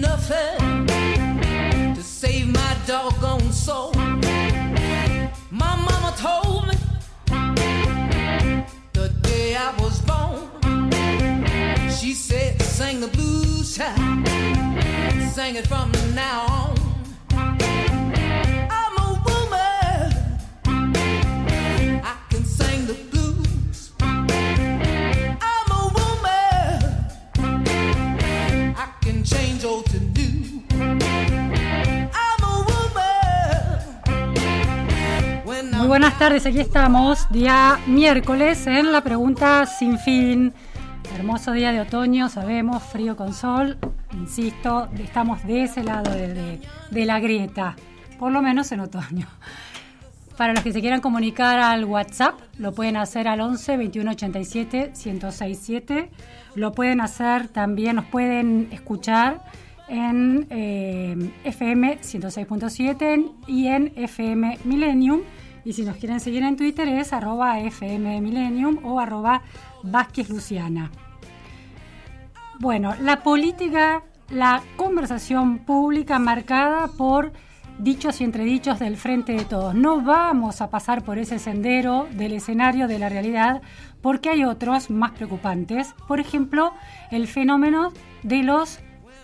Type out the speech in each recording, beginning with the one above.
nothing to save my doggone soul. My mama told me the day I was born, she said, sing the blues, child, sing it from now on. Buenas tardes, aquí estamos, día miércoles en la pregunta sin fin. Hermoso día de otoño, sabemos, frío con sol. Insisto, estamos de ese lado de, de- la grieta, por lo menos en otoño. Para los que se quieran comunicar al WhatsApp, lo pueden hacer al 11 21 87 1067. Lo pueden hacer también, nos pueden escuchar en eh, FM 106.7 y en FM Millennium. Y si nos quieren seguir en Twitter es arroba o arroba Vázquez Luciana. Bueno, la política, la conversación pública marcada por dichos y entredichos del frente de todos. No vamos a pasar por ese sendero del escenario de la realidad porque hay otros más preocupantes. Por ejemplo, el fenómeno de los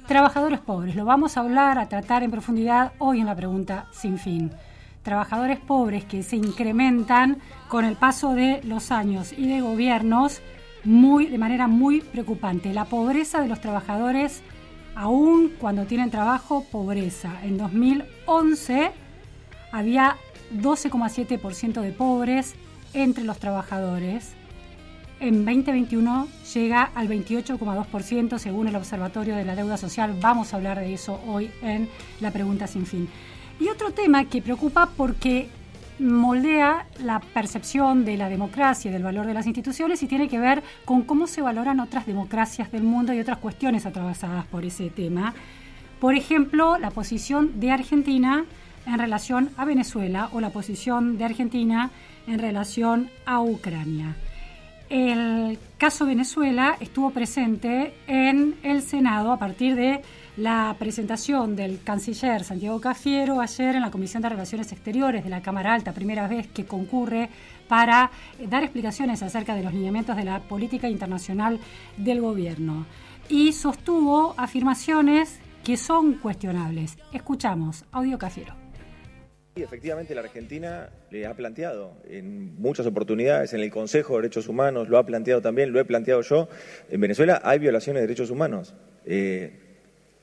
trabajadores pobres. Lo vamos a hablar, a tratar en profundidad hoy en la pregunta sin fin. Trabajadores pobres que se incrementan con el paso de los años y de gobiernos muy, de manera muy preocupante. La pobreza de los trabajadores, aún cuando tienen trabajo, pobreza. En 2011 había 12,7% de pobres entre los trabajadores. En 2021 llega al 28,2% según el Observatorio de la Deuda Social. Vamos a hablar de eso hoy en la pregunta sin fin. Y otro tema que preocupa porque moldea la percepción de la democracia y del valor de las instituciones y tiene que ver con cómo se valoran otras democracias del mundo y otras cuestiones atravesadas por ese tema. Por ejemplo, la posición de Argentina en relación a Venezuela o la posición de Argentina en relación a Ucrania. El caso Venezuela estuvo presente en el Senado a partir de la presentación del canciller Santiago Cafiero ayer en la Comisión de Relaciones Exteriores de la Cámara Alta, primera vez que concurre para eh, dar explicaciones acerca de los lineamientos de la política internacional del gobierno. Y sostuvo afirmaciones que son cuestionables. Escuchamos, audio Cafiero. Y efectivamente la Argentina le ha planteado en muchas oportunidades, en el Consejo de Derechos Humanos lo ha planteado también, lo he planteado yo, en Venezuela hay violaciones de derechos humanos. Eh,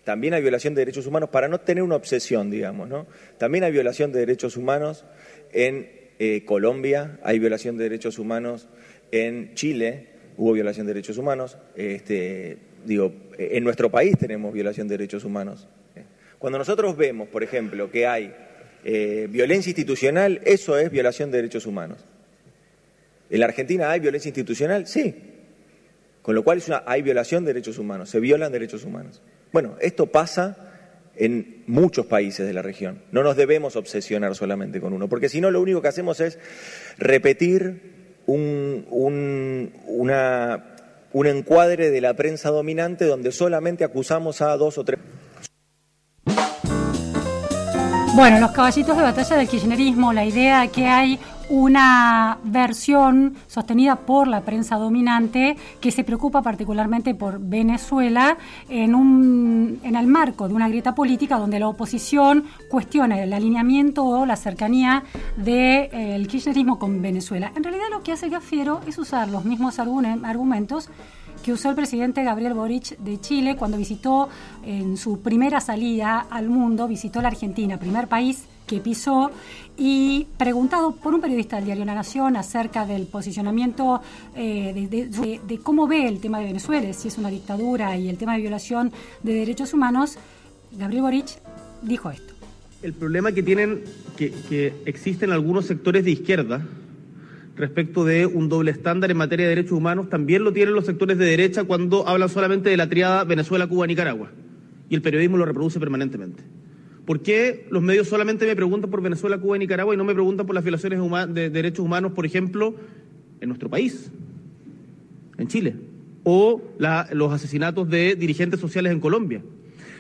también hay violación de derechos humanos para no tener una obsesión, digamos, ¿no? También hay violación de derechos humanos en eh, Colombia, hay violación de derechos humanos en Chile, hubo violación de derechos humanos, este, digo, en nuestro país tenemos violación de derechos humanos. Cuando nosotros vemos, por ejemplo, que hay eh, violencia institucional, eso es violación de derechos humanos. ¿En la Argentina hay violencia institucional? Sí. Con lo cual es una, hay violación de derechos humanos, se violan derechos humanos. Bueno, esto pasa en muchos países de la región. No nos debemos obsesionar solamente con uno, porque si no lo único que hacemos es repetir un, un, un encuadre de la prensa dominante donde solamente acusamos a dos o tres. Bueno, los caballitos de batalla del kirchnerismo, la idea de que hay una versión sostenida por la prensa dominante que se preocupa particularmente por Venezuela en, un, en el marco de una grieta política donde la oposición cuestiona el alineamiento o la cercanía del de, eh, kirchnerismo con Venezuela. En realidad lo que hace Gafiero es usar los mismos argumentos que usó el presidente Gabriel Boric de Chile cuando visitó en su primera salida al mundo, visitó la Argentina, primer país que pisó y preguntado por un periodista del diario La Nación acerca del posicionamiento eh, de, cómo ve el tema de Venezuela, si es una dictadura y el tema de violación de derechos humanos, Gabriel Boric dijo esto. El problema que tienen, que, que existen algunos sectores de izquierda respecto de un doble estándar en materia de derechos humanos, también lo tienen los sectores de derecha cuando hablan solamente de la triada Venezuela, Cuba, Nicaragua. Y el periodismo lo reproduce permanentemente. ¿Por qué los medios solamente me preguntan por Venezuela, Cuba y Nicaragua y no me preguntan por las violaciones de derechos humanos, por ejemplo, en nuestro país, en Chile? O los asesinatos de dirigentes sociales en Colombia.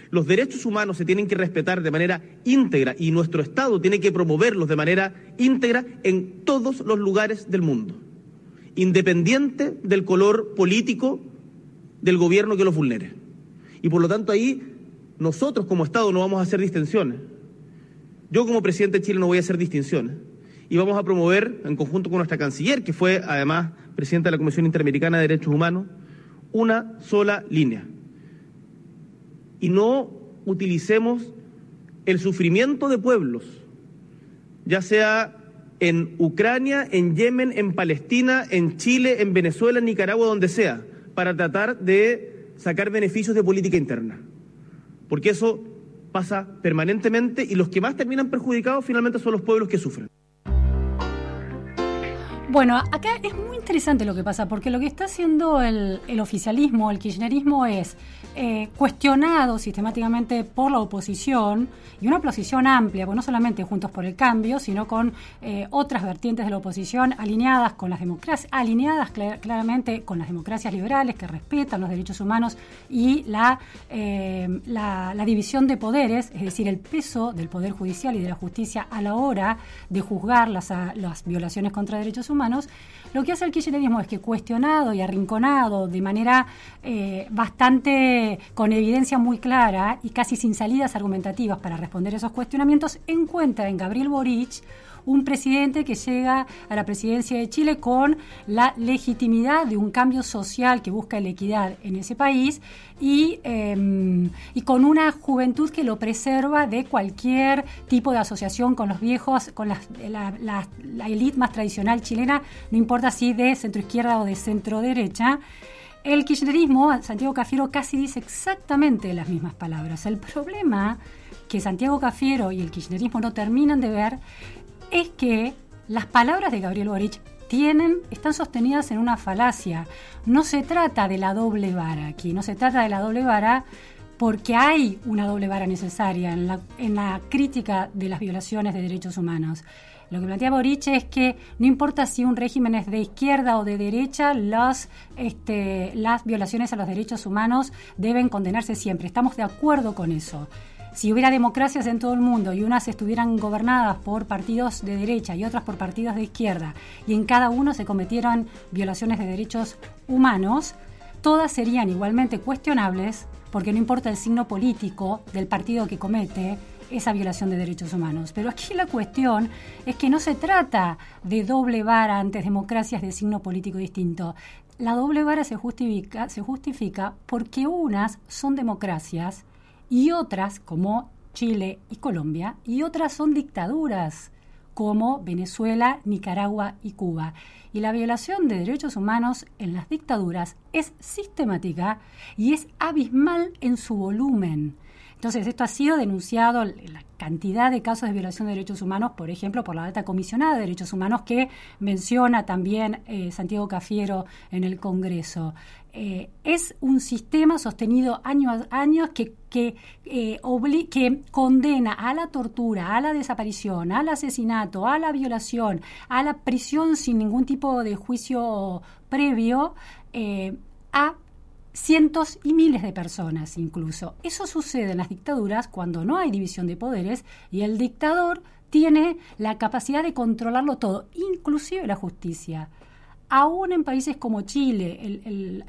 Los derechos humanos se tienen que respetar de manera íntegra y nuestro Estado tiene que promoverlos de manera íntegra en todos los lugares del mundo, independiente del color político del gobierno que los vulnere. Y por lo tanto ahí nosotros como Estado no vamos a hacer distinciones. Yo como presidente de Chile no voy a hacer distinciones. Y vamos a promover, en conjunto con nuestra canciller, que fue además presidenta de la Comisión Interamericana de Derechos Humanos, una sola línea y no utilicemos el sufrimiento de pueblos, ya sea en Ucrania, en Yemen, en Palestina, en Chile, en Venezuela, en Nicaragua, donde sea, para tratar de sacar beneficios de política interna. Porque eso pasa permanentemente y los que más terminan perjudicados finalmente son los pueblos que sufren. Bueno, acá es muy interesante lo que pasa, porque lo que está haciendo el, el oficialismo, el kirchnerismo, es eh, cuestionado sistemáticamente por la oposición y una oposición amplia, pues no solamente Juntos por el Cambio, sino con eh, otras vertientes de la oposición alineadas con las democracias, alineadas cla- claramente con las democracias liberales que respetan los derechos humanos y la, eh, la, la división de poderes, es decir, el peso del poder judicial y de la justicia a la hora de juzgar las, a- las violaciones contra derechos humanos, lo que hace el kirchnerismo es que cuestionado y arrinconado de manera eh, bastante con evidencia muy clara y casi sin salidas argumentativas para responder esos cuestionamientos, encuentra en Gabriel Boric un presidente que llega a la presidencia de Chile con la legitimidad de un cambio social que busca la equidad en ese país y, eh, y con una juventud que lo preserva de cualquier tipo de asociación con los viejos, con la, la, la élite más tradicional chilena, no importa si de centro izquierda o de centro derecha. El kirchnerismo, Santiago Cafiero casi dice exactamente las mismas palabras. El problema que Santiago Cafiero y el kirchnerismo no terminan de ver es que las palabras de Gabriel Boric tienen, están sostenidas en una falacia. No se trata de la doble vara aquí, no se trata de la doble vara porque hay una doble vara necesaria en la, crítica de las violaciones de derechos humanos. Lo que plantea Boric es que no importa si un régimen es de izquierda o de derecha, este, las violaciones a los derechos humanos deben condenarse siempre. Estamos de acuerdo con eso si hubiera democracias en todo el mundo y unas estuvieran gobernadas por partidos de derecha y otras por partidos de izquierda, y en cada uno se cometieran violaciones de derechos humanos, todas serían igualmente cuestionables porque no importa el signo político del partido que comete esa violación de derechos humanos. Pero aquí la cuestión es que no se trata de doble vara ante democracias de signo político distinto. La doble vara se justifica, se justifica porque unas son democracias y otras, como Chile y Colombia, y otras son dictaduras, como Venezuela, Nicaragua y Cuba. Y la violación de derechos humanos en las dictaduras es sistemática y es abismal en su volumen. Entonces, esto ha sido denunciado, la cantidad de casos de violación de derechos humanos, por ejemplo, por la alta comisionada de derechos humanos que menciona también eh, Santiago Cafiero en el Congreso. Eh, es un sistema sostenido años a años que, eh, que condena a la tortura, a la desaparición, al asesinato, a la violación, a la prisión sin ningún tipo de juicio previo eh, a cientos y miles de personas incluso. Eso sucede en las dictaduras cuando no hay división de poderes y el dictador tiene la capacidad de controlarlo todo, inclusive la justicia. Aún en países como Chile,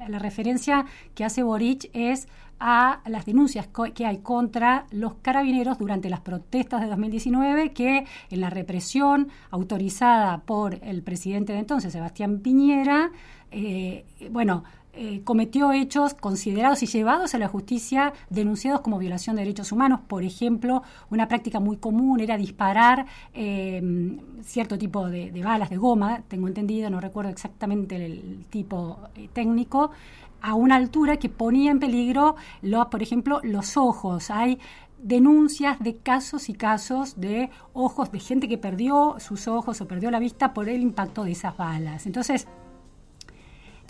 la referencia que hace Boric es a las denuncias que hay contra los carabineros durante las protestas de 2019, que en la represión autorizada por el presidente de entonces, Sebastián Piñera, eh, bueno, eh, cometió hechos considerados y llevados a la justicia denunciados como violación de derechos humanos. Por ejemplo, una práctica muy común era disparar eh, cierto tipo de, balas de goma, tengo entendido, no recuerdo exactamente el, tipo eh, técnico, a una altura que ponía en peligro, por ejemplo, los ojos. Hay denuncias de casos y casos de ojos de gente que perdió sus ojos o perdió la vista por el impacto de esas balas. Entonces,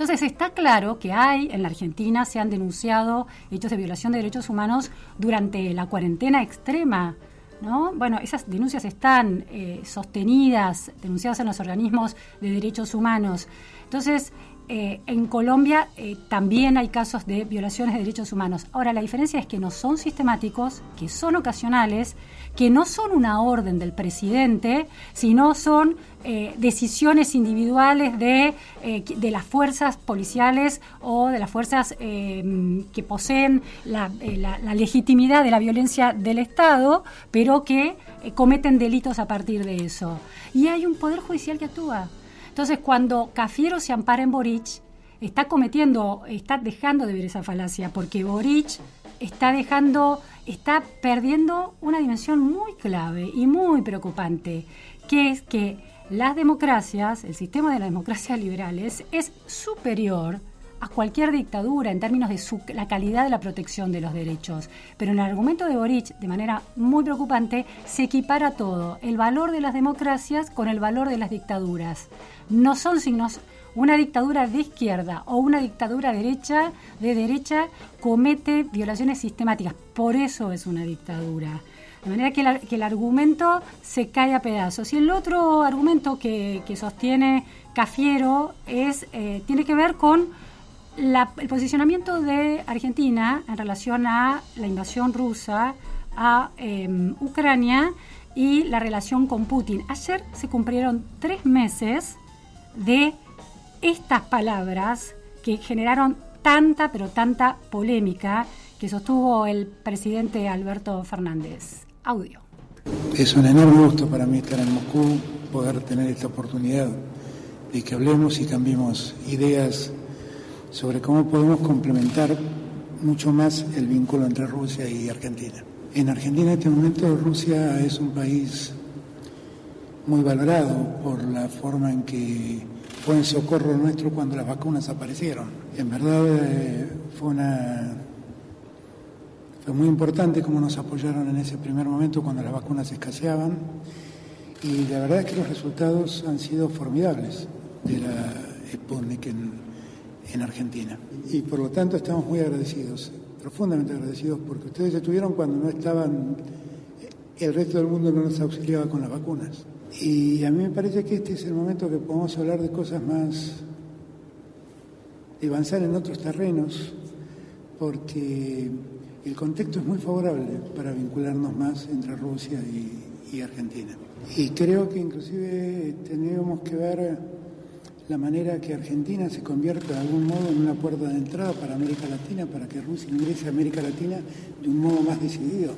entonces está claro que hay en la Argentina se han denunciado hechos de violación de derechos humanos durante la cuarentena extrema. ¿No? Bueno, esas denuncias están eh, sostenidas, denunciadas en los organismos de derechos humanos. Entonces, eh, en Colombia eh, también hay casos de violaciones de derechos humanos. Ahora, la diferencia es que no son sistemáticos, que son ocasionales, que no son una orden del presidente, sino son eh, decisiones individuales de, eh, de, las fuerzas policiales o de las fuerzas eh, que poseen la, la, legitimidad de la violencia del Estado, pero que cometen delitos a partir de eso. Y hay un poder judicial que actúa. Entonces, cuando Cafiero se ampara en Boric, está cometiendo, está dejando de ver esa falacia, porque Boric está dejando, está perdiendo una dimensión muy clave y muy preocupante, que es que las democracias, el sistema de las democracias liberales, es superior a cualquier dictadura en términos de la calidad de la protección de los derechos. Pero en el argumento de Boric, de manera muy preocupante, se equipara todo, el valor de las democracias con el valor de las dictaduras. No son signos una dictadura de izquierda o una dictadura derecha de derecha comete violaciones sistemáticas. Por eso es una dictadura. De manera que, el argumento se cae a pedazos. Y el otro argumento que, sostiene Cafiero es, eh, tiene que ver con el posicionamiento de Argentina en relación a la invasión rusa a eh, Ucrania y la relación con Putin. Ayer se cumplieron tres meses de estas palabras que generaron tanta, pero tanta polémica que sostuvo el presidente Alberto Fernández. Audio. Es un enorme gusto para mí estar en Moscú, poder tener esta oportunidad de que hablemos y cambiemos ideas sobre cómo podemos complementar mucho más el vínculo entre Rusia y Argentina. En Argentina en este momento Rusia es un país muy valorado por la forma en que fue en socorro nuestro cuando las vacunas aparecieron. En verdad eh, fue una fue muy importante cómo nos apoyaron en ese primer momento cuando las vacunas escaseaban y la verdad es que los resultados han sido formidables de la Sputnik en, en Argentina. Y por lo tanto estamos muy agradecidos, profundamente agradecidos, porque ustedes estuvieron cuando no estaban, el resto del mundo no nos auxiliaba con las vacunas. Y a mí me parece que este es el momento que podemos hablar de cosas más, de avanzar en otros terrenos, porque el contexto es muy favorable para vincularnos más entre Rusia y, Argentina. Y creo que inclusive tendríamos que ver la manera que Argentina se convierta de algún modo en una puerta de entrada para América Latina, para que Rusia ingrese a América Latina de un modo más decidido.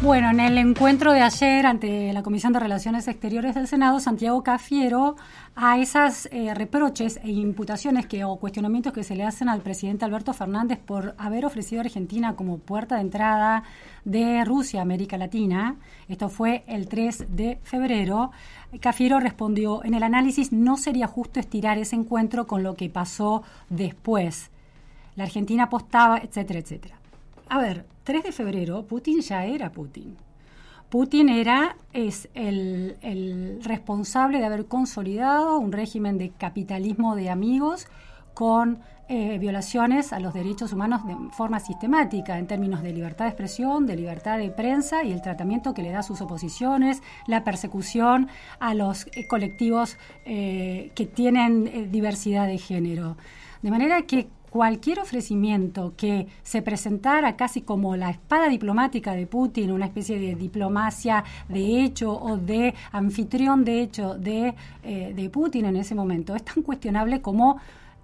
Bueno, en el encuentro de ayer ante la Comisión de Relaciones Exteriores del Senado, Santiago Cafiero, a esas eh, reproches e imputaciones que, o cuestionamientos que se le hacen al presidente Alberto Fernández por haber ofrecido a Argentina como puerta de entrada de Rusia a América Latina, esto fue el 3 de febrero, Cafiero respondió, en el análisis no sería justo estirar ese encuentro con lo que pasó después. La Argentina apostaba, etcétera, etcétera. A ver, 3 de febrero, Putin ya era Putin. Putin era, es el, responsable de haber consolidado un régimen de capitalismo de amigos con eh, violaciones a los derechos humanos de forma sistemática en términos de libertad de expresión, de libertad de prensa y el tratamiento que le da a sus oposiciones, la persecución a los eh, colectivos eh, que tienen diversidad de género. De manera que cualquier ofrecimiento que se presentara casi como la espada diplomática de Putin, una especie de diplomacia de hecho o de anfitrión de hecho de, eh, de Putin en ese momento, es tan cuestionable como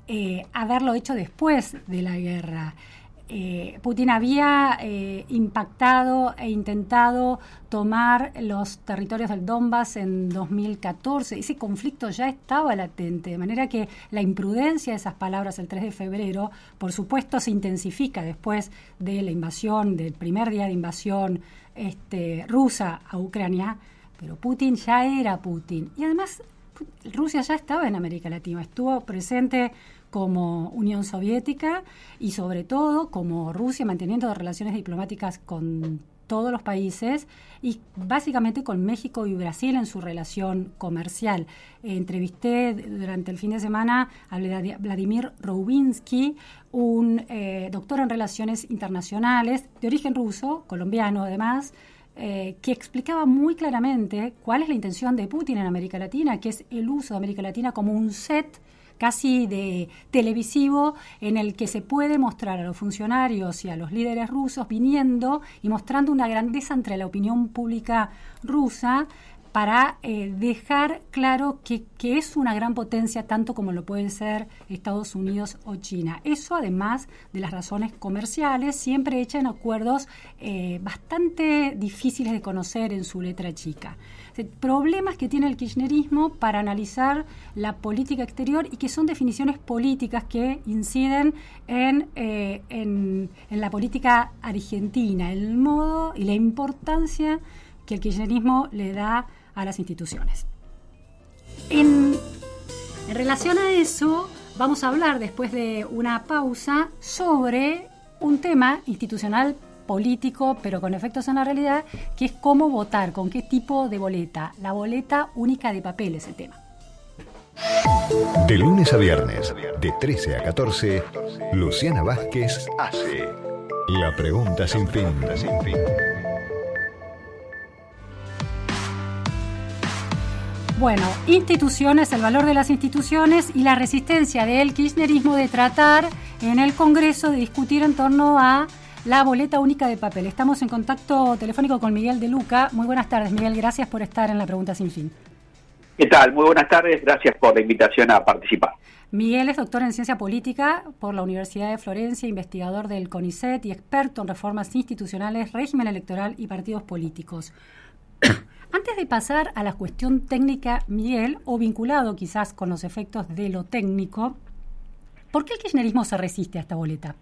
eh, haberlo hecho después de la guerra. Eh, Putin había eh, impactado e intentado tomar los territorios del Donbass en 2014. Ese conflicto ya estaba latente, de manera que la imprudencia de esas palabras el 3 de febrero, por supuesto, se intensifica después de la invasión, del primer día de invasión este, rusa a Ucrania, pero Putin ya era Putin. Y además, Rusia ya estaba en América Latina, estuvo presente como Unión Soviética y sobre todo como Rusia manteniendo relaciones diplomáticas con todos los países y básicamente con México y Brasil en su relación comercial. entrevisté durante el fin de semana a Vladimir Rowinsky, un eh, doctor en relaciones internacionales de origen ruso, colombiano además, eh, que explicaba muy claramente cuál es la intención de Putin en América Latina, que es el uso de América Latina como un set casi de televisivo en el que se puede mostrar a los funcionarios y a los líderes rusos viniendo y mostrando una grandeza entre la opinión pública rusa para eh, dejar claro que, es una gran potencia tanto como lo pueden ser Estados Unidos o China. Eso además de las razones comerciales, siempre hecha en acuerdos eh, bastante difíciles de conocer en su letra chica problemas que tiene el kirchnerismo para analizar la política exterior y que son definiciones políticas que inciden en, eh, en, la política argentina, el modo y la importancia que el kirchnerismo le da a las instituciones. En, relación a eso, vamos a hablar después de una pausa sobre un tema institucional político, pero con efectos en la realidad, que es cómo votar, con qué tipo de boleta. La boleta única de papel es el tema. De lunes a viernes, de 13 a 14, Luciana Vázquez hace la pregunta sin fin. Bueno, instituciones, el valor de las instituciones y la resistencia del kirchnerismo de tratar en el Congreso de discutir en torno a la boleta única de papel. Estamos en contacto telefónico con Miguel de Luca. Muy buenas tardes, Miguel. Gracias por estar en la pregunta sin fin. ¿Qué tal? Muy buenas tardes. Gracias por la invitación a participar. Miguel es doctor en ciencia política por la Universidad de Florencia, investigador del CONICET y experto en reformas institucionales, régimen electoral y partidos políticos. Antes de pasar a la cuestión técnica, Miguel, o vinculado quizás con los efectos de lo técnico, ¿por qué el kirchnerismo se resiste a esta boleta?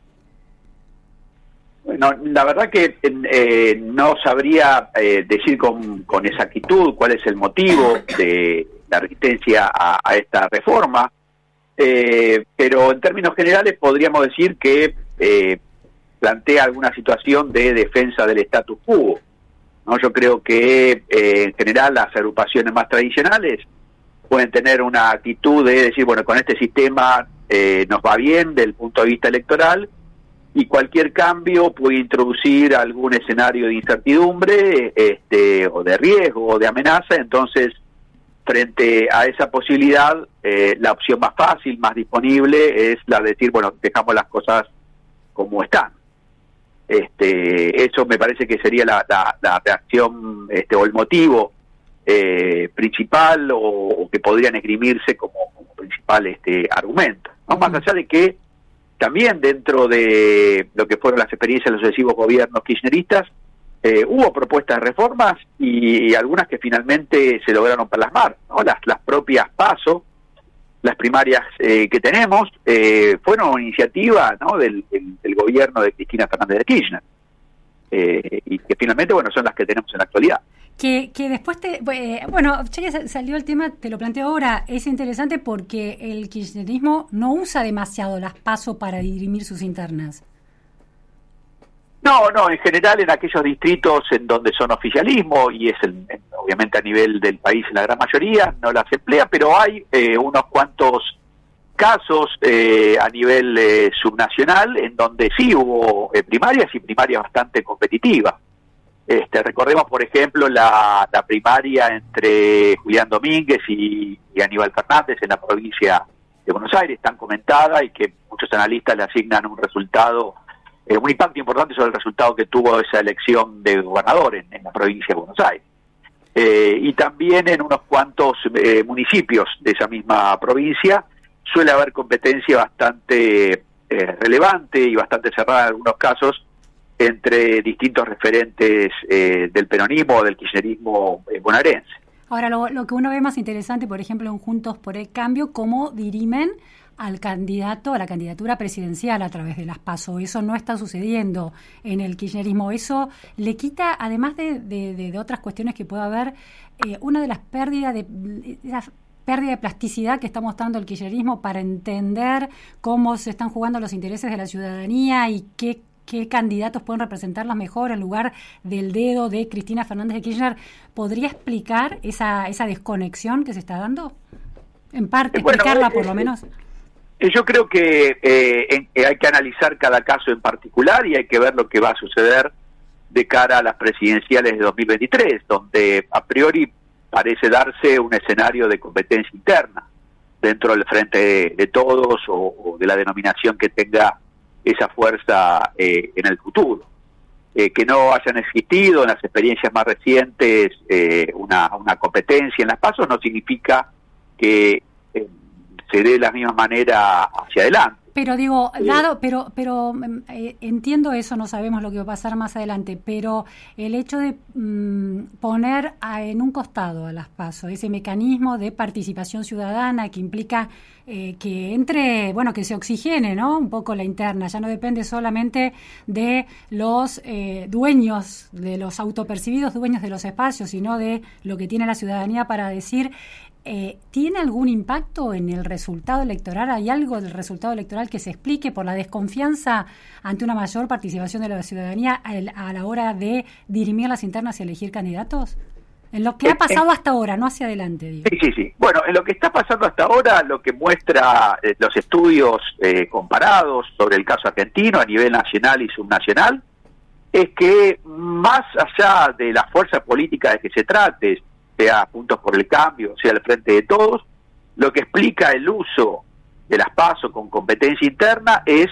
Bueno, la verdad que eh, no sabría eh, decir con, exactitud cuál es el motivo de la resistencia a, esta reforma, eh, pero en términos generales podríamos decir que plantea alguna situación de defensa del status quo. ¿No? Yo creo que en general las agrupaciones más tradicionales pueden tener una actitud de decir, bueno, con este sistema nos va bien del punto de vista electoral, y cualquier cambio puede introducir algún escenario de incertidumbre este, o de riesgo o de amenaza, entonces frente a esa posibilidad eh, la opción más fácil, más disponible es la de decir, bueno, dejamos las cosas como están. Este, eso me parece que sería la, la, reacción este, o el motivo eh, principal o, que podrían esgrimirse como, principal este argumento. ¿no? Más allá de que también dentro de lo que fueron las experiencias de los sucesivos gobiernos kirchneristas, eh, hubo propuestas de reformas y, algunas que finalmente se lograron plasmar. ¿no? Las, las propias PASO, las primarias eh, que tenemos, eh, fueron iniciativa ¿no? del, gobierno de Cristina Fernández de Kirchner. y que finalmente, bueno, son las que tenemos en la actualidad. Que, que después te. Eh, bueno, ya salió el tema, te lo planteo ahora. Es interesante porque el kirchnerismo no usa demasiado las pasos para dirimir sus internas. No, no, en general en aquellos distritos en donde son oficialismo, y es obviamente a nivel del país la gran mayoría, no las emplea, pero hay eh, unos cuantos casos eh, a nivel subnacional en donde sí hubo primarias y primarias bastante competitivas. Este, recordemos, por ejemplo, la, primaria entre Julián Domínguez y, Aníbal Fernández en la provincia de Buenos Aires, tan comentada y que muchos analistas le asignan un resultado, eh, un impacto importante sobre el resultado que tuvo esa elección de gobernador en, la provincia de Buenos Aires. Eh, y también en unos cuantos eh, municipios de esa misma provincia suele haber competencia bastante relevante y bastante cerrada en algunos casos entre distintos referentes del peronismo o del kirchnerismo bonaerense. Ahora, lo, lo que uno ve más interesante, por ejemplo, en Juntos por el Cambio, cómo dirimen al candidato, a la candidatura presidencial a través de las PASO. Eso no está sucediendo en el kirchnerismo. Eso le quita, además de, de- de- de otras cuestiones que pueda haber, eh, una de las pérdidas de... esa pérdida de plasticidad que está mostrando el kirchnerismo para entender cómo se están jugando los intereses de la ciudadanía y qué qué candidatos pueden representarlas mejor en lugar del dedo de Cristina Fernández de Kirchner. ¿Podría explicar esa, esa desconexión que se está dando? En parte, bueno, explicarla eh, por lo eh, menos. Eh, Yo creo que eh, eh, hay que analizar cada caso en particular y hay que ver lo que va a suceder de cara a las presidenciales de 2023, donde a priori parece darse un escenario de competencia interna dentro del frente de, todos o, de la denominación que tenga esa fuerza eh, en el futuro. Eh, que no hayan existido en las experiencias más recientes eh, una, una competencia en las pasos no significa que se dé de la misma manera hacia adelante. Pero digo, dado, pero, pero mm, eh, entiendo eso, no sabemos lo que va a pasar más adelante, pero el hecho de mm, poner a- en un costado a las PASO ese mecanismo de participación ciudadana que implica eh, que entre, bueno, que se oxigene, ¿no? Un poco la interna, ya no depende solamente de los eh, dueños, de los autopercibidos dueños de los espacios, sino de lo que tiene la ciudadanía para decir eh, ¿Tiene algún impacto en el resultado electoral? ¿Hay algo del resultado electoral que se explique por la desconfianza ante una mayor participación de la ciudadanía a la hora de dirimir las internas y elegir candidatos? En lo que ha pasado hasta ahora, no hacia adelante, digo. Sí, sí, sí. Bueno, en lo que está pasando hasta ahora, lo que muestra eh, los estudios eh, comparados sobre el caso argentino a nivel nacional y subnacional, es que más allá de la fuerza política de que se trate, sea Puntos por el Cambio, sea el Frente de Todos, lo que explica el uso de las PASO con competencia interna es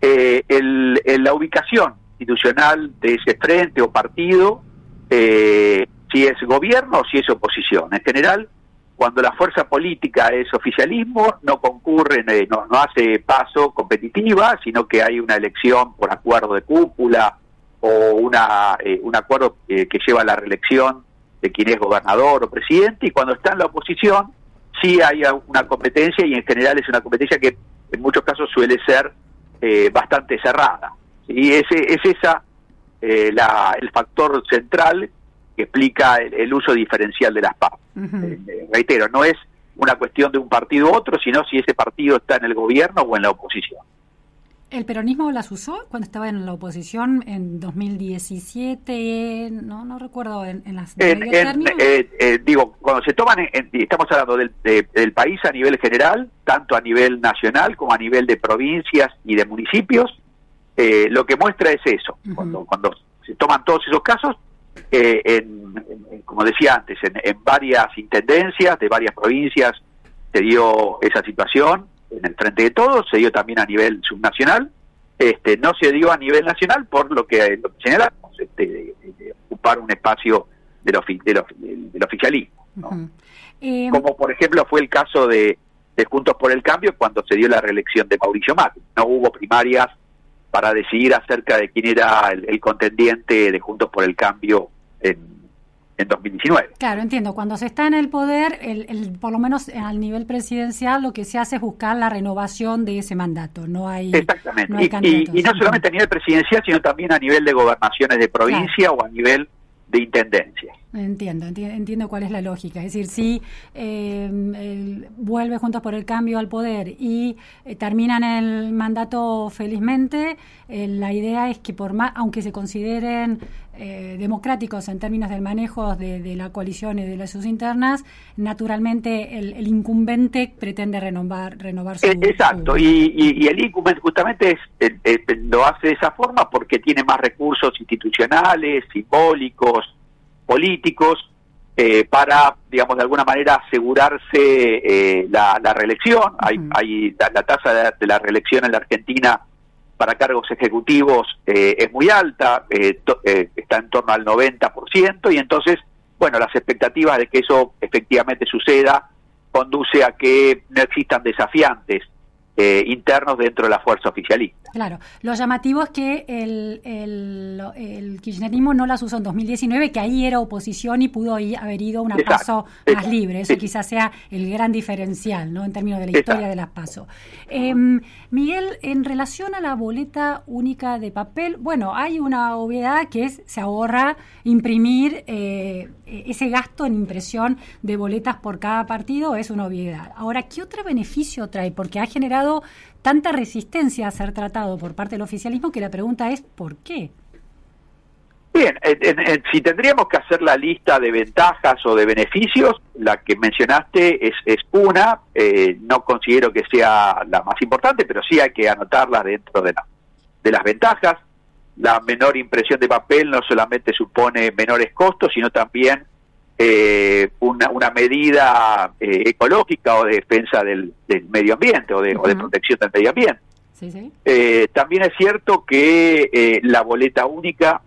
eh, el- la ubicación institucional de ese frente o partido, eh, si es gobierno o si es oposición. En general, cuando la fuerza política es oficialismo, no concurre, eh, no, no hace paso competitiva, sino que hay una elección por acuerdo de cúpula o una, eh, un acuerdo eh, que lleva a la reelección de quien es gobernador o presidente, y cuando está en la oposición, sí hay una competencia y en general es una competencia que en muchos casos suele ser eh, bastante cerrada. Y ese es esa eh, la, el factor central que explica el, el uso diferencial de las PAP. Eh, reitero, no es una cuestión de un partido u otro, sino si ese partido está en el gobierno o en la oposición. ¿El peronismo las usó cuando estaba en la oposición en 2017? No, no recuerdo en, en las... En- en eh, eh, digo, cuando se toman, estamos hablando del, de- del país a nivel general, tanto a nivel nacional como a nivel de provincias y de municipios, eh, lo que muestra es eso. Cuando, cuando se toman todos esos casos, eh, en- como decía antes, en, en varias intendencias de varias provincias se dio esa situación en el frente de todos, se dio también a nivel subnacional, este, no se dio a nivel nacional por lo que, lo que señalamos, este, de, de ocupar un espacio del, ofi- del, ofi- del- del oficialismo. Ujú. Eh, Como por ejemplo fue el caso de, de Juntos por el Cambio cuando se dio la reelección de Mauricio Macri. No hubo primarias para decidir acerca de quién era el, el contendiente de Juntos por el Cambio en, en 2019. Claro, entiendo. Cuando se está en el poder, el, el- por lo menos al nivel presidencial, lo que se hace es buscar la renovación de ese mandato. No hay, Exactamente. no hay y, y no solamente a nivel presidencial, sino también a nivel de gobernaciones de provincia o a nivel de intendencia. Entiendo, enti- entiendo cuál es la lógica. Es decir, si eh, el- vuelve Juntos por el Cambio al poder y eh, terminan el mandato felizmente, eh, la idea es que por más, aunque se consideren eh, democráticos en términos del manejo de, la coalición y de las sus internas, naturalmente el, incumbente pretende renovar, renovar su... Exacto, y, y- el INCUMENT justamente es, lo hace de esa forma porque tiene más recursos institucionales, simbólicos, políticos, eh, para, digamos, de alguna manera asegurarse eh, la, la reelección. Hay, hay la, la tasa de, de la reelección en la Argentina para cargos ejecutivos eh, es muy alta, eh, to- eh, está en torno al 90%, y entonces, bueno, las expectativas de que eso efectivamente suceda conduce a que no existan desafiantes eh, internos dentro de la fuerza oficialista. Claro, lo llamativo es que el, el, el, kirchnerismo no las usó en 2019, que ahí era oposición y pudo haber ido una Exacto, paso más exacto, libre. Eso sí. quizás sea el gran diferencial, ¿no? En términos de la Exacto. historia de las paso. Eh, Miguel, en relación a la boleta única de papel, bueno, hay una obviedad que es se ahorra imprimir eh, ese gasto en impresión de boletas por cada partido, es una obviedad. Ahora, ¿qué otro beneficio trae? Porque ha generado tanta resistencia a ser tratado por parte del oficialismo que la pregunta es ¿por qué? Bien, en- en- en- si tendríamos que hacer la lista de ventajas o de beneficios, la que mencionaste es, es una, eh, no considero que sea la más importante, pero sí hay que anotarla dentro de, la- de las ventajas. La menor impresión de papel no solamente supone menores costos, sino también eh, una, una medida eh, ecológica o de defensa del, del medio ambiente o de, o de protección del medio ambiente. Sí, sí. Eh, también es cierto que eh, la boleta única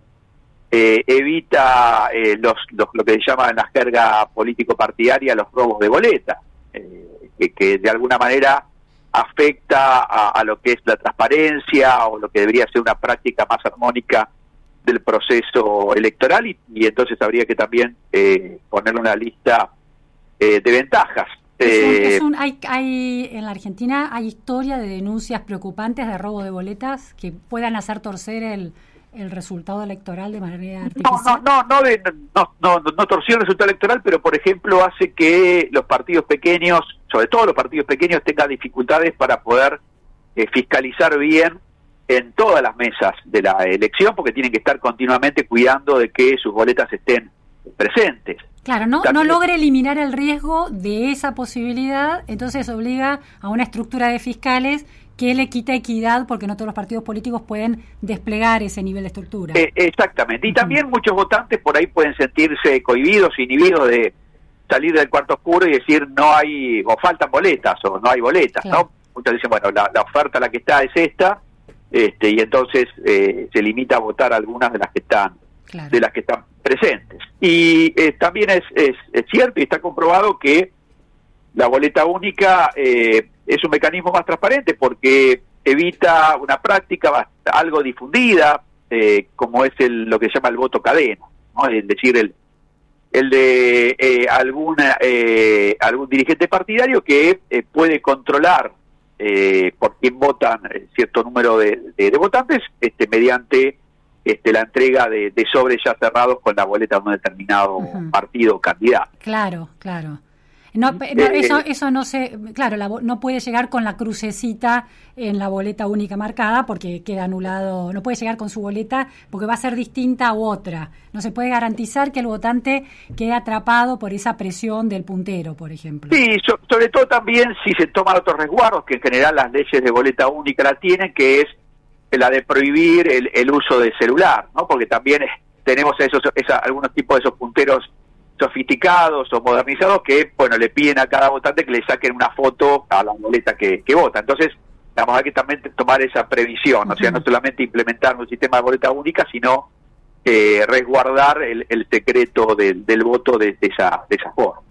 eh, evita eh, los, los- lo que se llama en la jerga político-partidaria los robos de boleta, que, que de alguna manera afecta a, a lo que es la transparencia o lo que debería ser una práctica más armónica del proceso electoral y, y entonces habría que también eh, ponerle una lista eh, de ventajas. Es un- Eh, es un- hay, hay- en la Argentina hay historia de denuncias preocupantes de robo de boletas que puedan hacer torcer el, el resultado electoral de manera No, artificial. no, no, no, de- no, no, no torció el resultado electoral, pero por ejemplo hace que los partidos pequeños, sobre todo los partidos pequeños, tengan dificultades para poder eh, fiscalizar bien en todas las mesas de la elección, porque tienen que estar continuamente cuidando de que sus boletas estén presentes. Claro, no, no logra eliminar el riesgo de esa posibilidad, entonces obliga a una estructura de fiscales que le quita equidad porque no todos los partidos políticos pueden desplegar ese nivel de estructura. Eh, exactamente. Y también muchos votantes por ahí pueden sentirse cohibidos, inhibidos de salir del cuarto oscuro y decir no hay, o faltan boletas, o no hay boletas, Claro. ¿no? Muchos dicen, bueno, la, la oferta la que está es esta, este, y entonces eh, se limita a votar algunas de las que están Claro. de las que están presentes. Y eh, también es, es, es cierto y está comprobado que la boleta única eh, es un mecanismo más transparente porque evita una práctica algo difundida, eh, como es el, lo que se llama el voto cadena, ¿no? es decir, el, el de eh, alguna, eh, algún dirigente partidario que eh, puede controlar eh, por quién votan eh, cierto número de, de- de votantes este, mediante este, la entrega de, de sobres ya cerrados con la boleta de un determinado partido o candidato. Claro, claro. No, pe- no, Eh, eso, eso no se, claro, la no puede llegar con la crucecita en la boleta única marcada porque queda anulado, no puede llegar con su boleta porque va a ser distinta u otra. No se puede garantizar que el votante quede atrapado por esa presión del puntero, por ejemplo. Sí, so- sobre todo también si se toman otros resguardos, que en general las leyes de boleta única la tienen, que es la de prohibir el, el uso del celular, ¿no? Porque también eh, tenemos esos, esa- algunos tipos de esos punteros sofisticados o modernizados que, bueno, le piden a cada votante que le saquen una foto a la boleta que, que vota. Entonces, vamos hay que también tomar esa previsión, o sea, no solamente implementar un sistema de boleta única, sino eh, resguardar el, el secreto del, del voto de, de esa, de esa forma.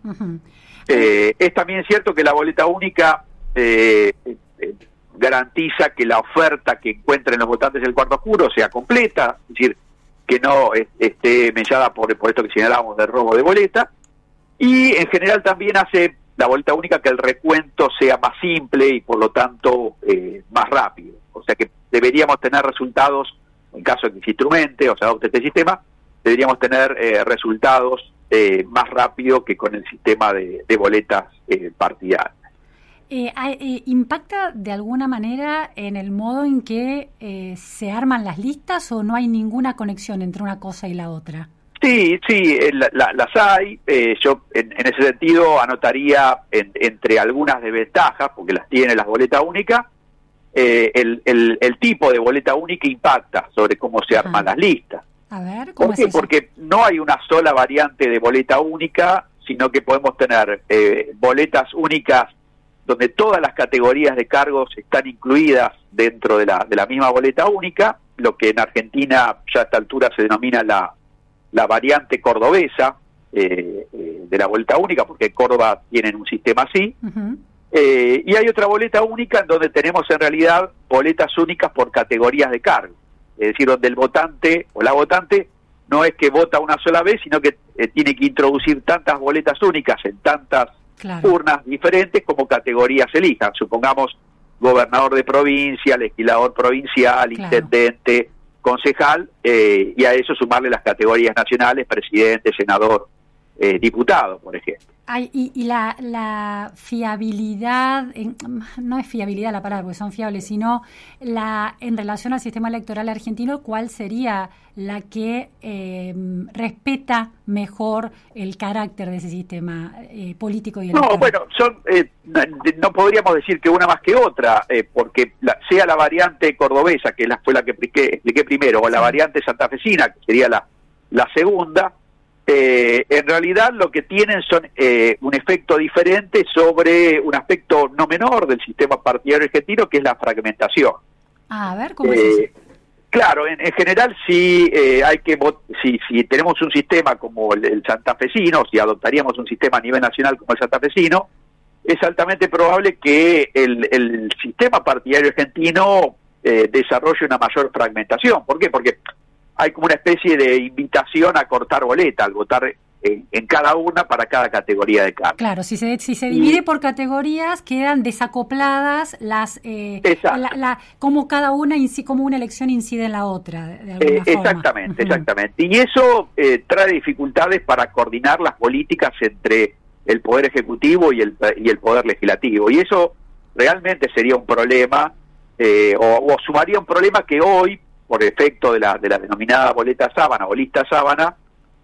Eh, es también cierto que la boleta única eh, eh, garantiza que la oferta que encuentren los votantes del cuarto oscuro sea completa, es decir, que no esté mellada por, por esto que señalábamos del robo de boleta, y en general también hace la boleta única que el recuento sea más simple y por lo tanto eh, más rápido. O sea que deberíamos tener resultados, en caso de que se instrumente o se adopte este sistema, deberíamos tener eh, resultados eh, más rápido que con el sistema de, de boletas eh, partidarias. Eh, eh, ¿Impacta de alguna manera en el modo en que eh, se arman las listas o no hay ninguna conexión entre una cosa y la otra? Sí, sí, eh, la- la- las hay. Eh, yo en, en ese sentido anotaría en- entre algunas desventajas, porque las tiene las boletas únicas, el, el- el tipo de boleta única impacta sobre cómo se arman las listas. A ver, ¿cómo ¿Por es eso? Porque no hay una sola variante de boleta única, sino que podemos tener eh, boletas únicas donde todas las categorías de cargos están incluidas dentro de la, de la misma boleta única, lo que en Argentina ya a esta altura se denomina la, la variante cordobesa eh, eh, de la boleta única, porque en Córdoba tienen un sistema así. Eh, y hay otra boleta única en donde tenemos en realidad boletas únicas por categorías de cargo. Es decir, donde el votante o la votante no es que vota una sola vez, sino que eh, tiene que introducir tantas boletas únicas en tantas Claro. urnas diferentes como categorías elijan. Supongamos gobernador de provincia, legislador provincial, Claro. intendente, concejal, eh, y a eso sumarle las categorías nacionales, presidente, senador, eh, diputado, por ejemplo. Ay, y y la, la fiabilidad, en- no es fiabilidad la palabra, porque son fiables, sino la en relación al sistema electoral argentino, ¿cuál sería la que eh, respeta mejor el carácter de ese sistema eh, político y electoral? No, bueno, son, eh, no, no podríamos decir que una más que otra, eh, porque la- sea la variante cordobesa, que la, fue la que expliqué, expliqué primero, o la variante santafesina, que sería la, la segunda, eh, en realidad lo que tienen son eh, un efecto diferente sobre un aspecto no menor del sistema partidario argentino, que es la fragmentación. Ah, a ver, ¿cómo es Eh, eso? Claro, en, en general si eh, hay que si, si tenemos un sistema como el, el santafesino, si adoptaríamos un sistema a nivel nacional como el santafesino, es altamente probable que el, el sistema partidario argentino eh, desarrolle una mayor fragmentación. ¿Por qué? Porque hay como una especie de invitación a cortar boleta, al votar en, en cada una para cada categoría de cargo. Claro, si se, si se y- divide por categorías, quedan desacopladas las... Eh, la, la- cómo cada una, cómo una elección incide en la otra, de, alguna Eh, forma. exactamente, exactamente. Y eso eh, trae dificultades para coordinar las políticas entre el Poder Ejecutivo y el, y el Poder Legislativo. Y eso realmente sería un problema, eh, o, o sumaría un problema que hoy, por efecto de la, de la denominada boleta sábana o lista sábana,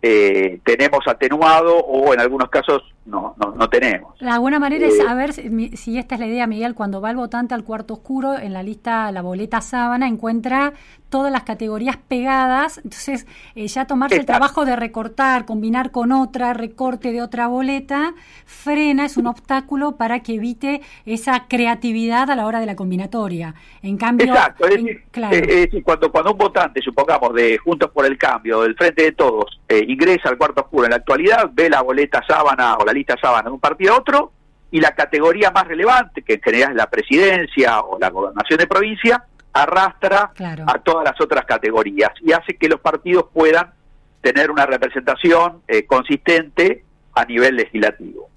eh, tenemos atenuado o en algunos casos no, no, no tenemos. La buena manera es Eh, saber si, mi- si esta es la idea, Miguel, cuando va el votante al cuarto oscuro, en la lista, la boleta sábana, encuentra todas las categorías pegadas, entonces eh, ya tomarse el trabajo de recortar, combinar con otra, recorte de otra boleta, frena, es un obstáculo para que evite esa creatividad a la hora de la combinatoria. En cambio, Exacto, es en- decir, claro. eh, es cuando, cuando un votante, supongamos, de Juntos por el Cambio, del Frente de Todos, eh, ingresa al cuarto oscuro en la actualidad, ve la boleta sábana o la lista sábana de un partido a otro, y la categoría más relevante, que en general es la presidencia o la gobernación de provincia, arrastra Claro. a todas las otras categorías y hace que los partidos puedan tener una representación eh, consistente a nivel legislativo.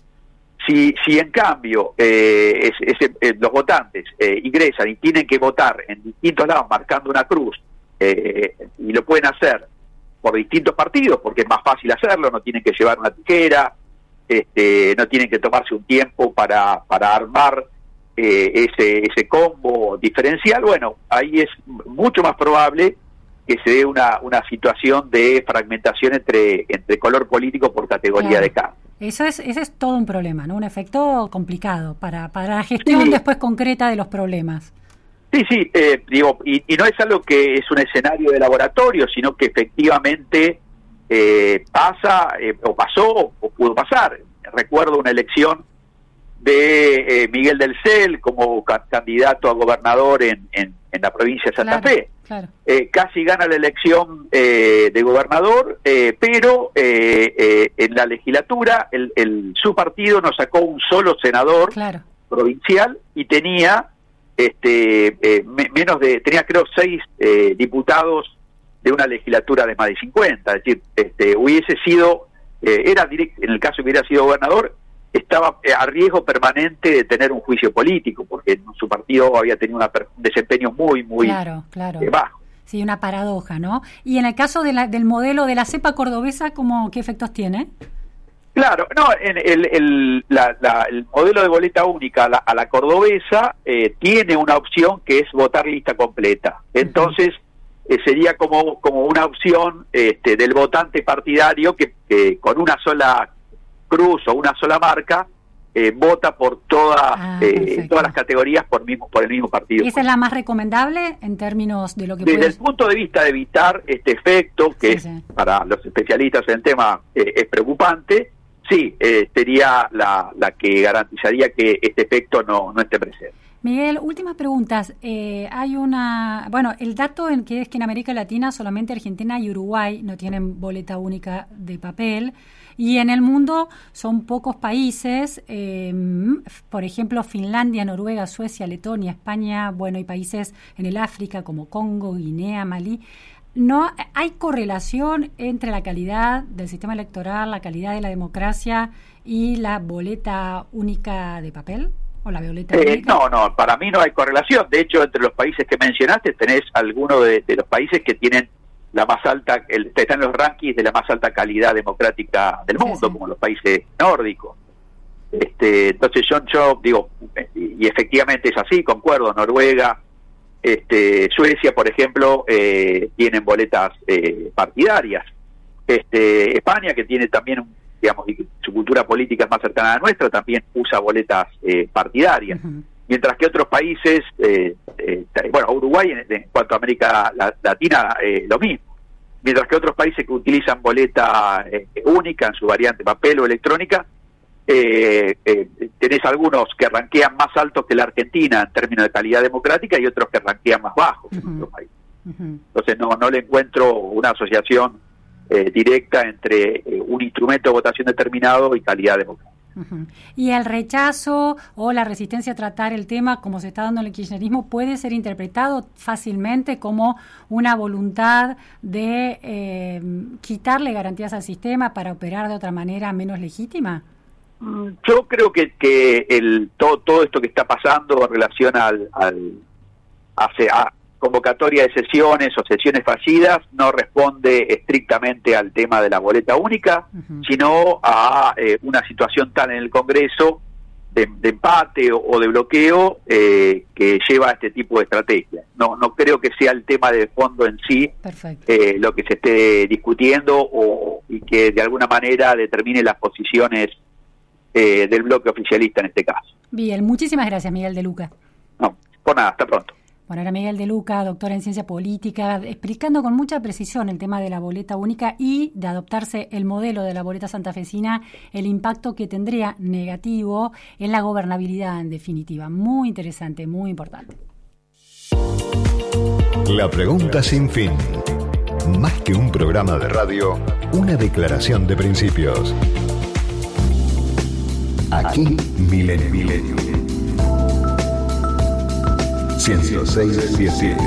Si, si en cambio eh, es- eh, los votantes eh, ingresan y tienen que votar en distintos lados marcando una cruz eh, y lo pueden hacer por distintos partidos porque es más fácil hacerlo, no tienen que llevar una tijera, este, no tienen que tomarse un tiempo para, para armar eh, ese, ese combo diferencial, bueno, ahí es mucho más probable que se dé una, una situación de fragmentación entre, entre color político por categoría Claro. de cargo. Eso es, ese es todo un problema, ¿no? Un efecto complicado para, para la gestión Sí. después concreta de los problemas. Sí, sí, eh, digo, y, y no es algo que es un escenario de laboratorio, sino que efectivamente eh, pasa, eh, o pasó, o pudo pasar. Recuerdo una elección de eh, Miguel del Cel como ca- candidato a gobernador en, en, en la provincia de Santa Claro, Fe. Claro. Eh, casi gana la elección eh, de gobernador, eh, pero eh, eh, en la legislatura el, el- su partido no sacó un solo senador Claro. provincial y tenía este eh, me- menos de tenía creo seis eh, diputados de una legislatura de más de 50 es decir este hubiese sido era direct- en el caso que hubiera sido gobernador estaba eh, a riesgo permanente de tener un juicio político porque su partido había tenido una un desempeño muy muy Claro, claro. eh, bajo Sí, una paradoja, ¿no? Y en el caso de la- del modelo de la cepa cordobesa, ¿cómo, ¿qué efectos tiene? Claro, no, en el, el, la- la- el modelo de boleta única a la, a la cordobesa eh, tiene una opción que es votar lista completa. Entonces, eh, sería como, como una opción este, del votante partidario que, que con una sola cruz o una sola marca eh, vota por toda, Ah, eh, todas las categorías por, mismo, por el mismo partido. ¿Esa es la más recomendable en términos de lo que Desde el punto de vista de evitar este efecto, que Sí, es, sí. para los especialistas en el tema eh, es preocupante, sí, eh, sería la, la que garantizaría que este efecto no, no esté presente. Miguel, últimas preguntas. Eh, hay una, bueno, el dato en que es que en América Latina solamente Argentina y Uruguay no tienen boleta única de papel Y en el mundo son pocos países, eh, por ejemplo, Finlandia, Noruega, Suecia, Letonia, España, bueno, y países en el África como Congo, Guinea, Malí. No hay correlación entre la calidad del sistema electoral, la calidad de la democracia y la boleta única de papel o la boleta Eh, única. no, no, para mí no hay correlación. De hecho, entre los países que mencionaste tenés algunos de, de los países que tienen la más alta, el, están en los rankings de la más alta calidad democrática del mundo, sí. como los países nórdicos. Este, entonces yo, yo digo, y, y efectivamente es así, concuerdo, Noruega, este, Suecia, por ejemplo, eh, tienen boletas eh, partidarias. Este, España, que tiene también, digamos, su cultura política es más cercana a la nuestra, también usa boletas eh, partidarias. Mientras que otros países, eh, bueno, Uruguay en, en cuanto a América La- Latina, eh, lo mismo. Mientras que otros países que utilizan boleta eh, única en su variante papel o electrónica, eh, tenés algunos que ranquean más altos que la Argentina en términos de calidad democrática y otros que ranquean más bajos en Ujú. nuestro país. Ujú. Entonces no, no le encuentro una asociación directa entre un instrumento de votación determinado y calidad democrática. Y el rechazo o la resistencia a tratar el tema, como se está dando en el kirchnerismo, puede ser interpretado fácilmente como una voluntad de eh, quitarle garantías al sistema para operar de otra manera menos legítima. Mm, Yo creo que, que el, todo, todo esto que está pasando en relación al, al hace- a convocatoria de sesiones o sesiones fallidas no responde estrictamente al tema de la boleta única, sino a eh, una situación tal en el Congreso de, de empate o, o de bloqueo eh, que lleva a este tipo de estrategias. No, no creo que sea el tema de fondo en sí eh, lo que se esté discutiendo o, y que de alguna manera determine las posiciones eh, del bloque oficialista en este caso. Bien, muchísimas gracias, Miguel de Luca. No, por nada, hasta pronto. Bueno, era Miguel de Luca, doctor en ciencia política, explicando con mucha precisión el tema de la boleta única y de adoptarse el modelo de la boleta santafesina, el impacto que tendría negativo en la gobernabilidad en definitiva. Muy interesante, muy importante. La pregunta sin fin. Más que un programa de radio, una declaración de principios. Aquí Milenio. Milenio. 106.7.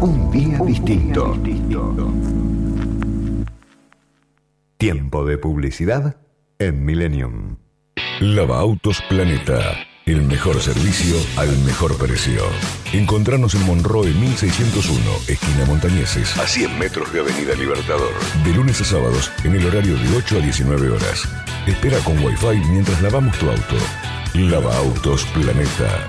Un día distinto. Tiempo de publicidad en Millennium. Lava Autos Planeta. El mejor servicio al mejor precio. Encontranos en Monroe 1601, esquina Montañeses, a 100 metros de Avenida Libertador. De lunes a sábados, en el horario de 8 a 19 horas. Espera con Wi-Fi mientras lavamos tu auto. Lava Autos Planeta.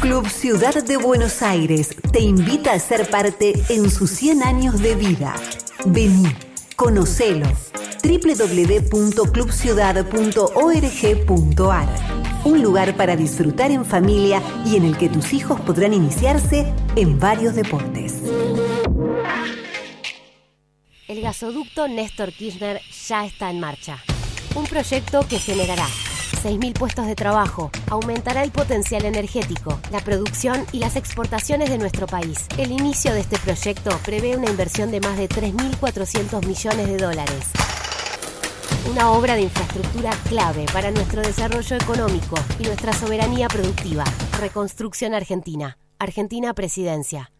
Club Ciudad de Buenos Aires te invita a ser parte en sus 100 años de vida. Vení, conocelo. www.clubciudad.org.ar Un lugar para disfrutar en familia y en el que tus hijos podrán iniciarse en varios deportes. El gasoducto Néstor Kirchner ya está en marcha. Un proyecto que generará 6.000 puestos de trabajo, aumentará el potencial energético, la producción y las exportaciones de nuestro país. El inicio de este proyecto prevé una inversión de más de 3.400 millones de dólares. Una obra de infraestructura clave para nuestro desarrollo económico y nuestra soberanía productiva. Reconstrucción Argentina. Argentina Presidencia.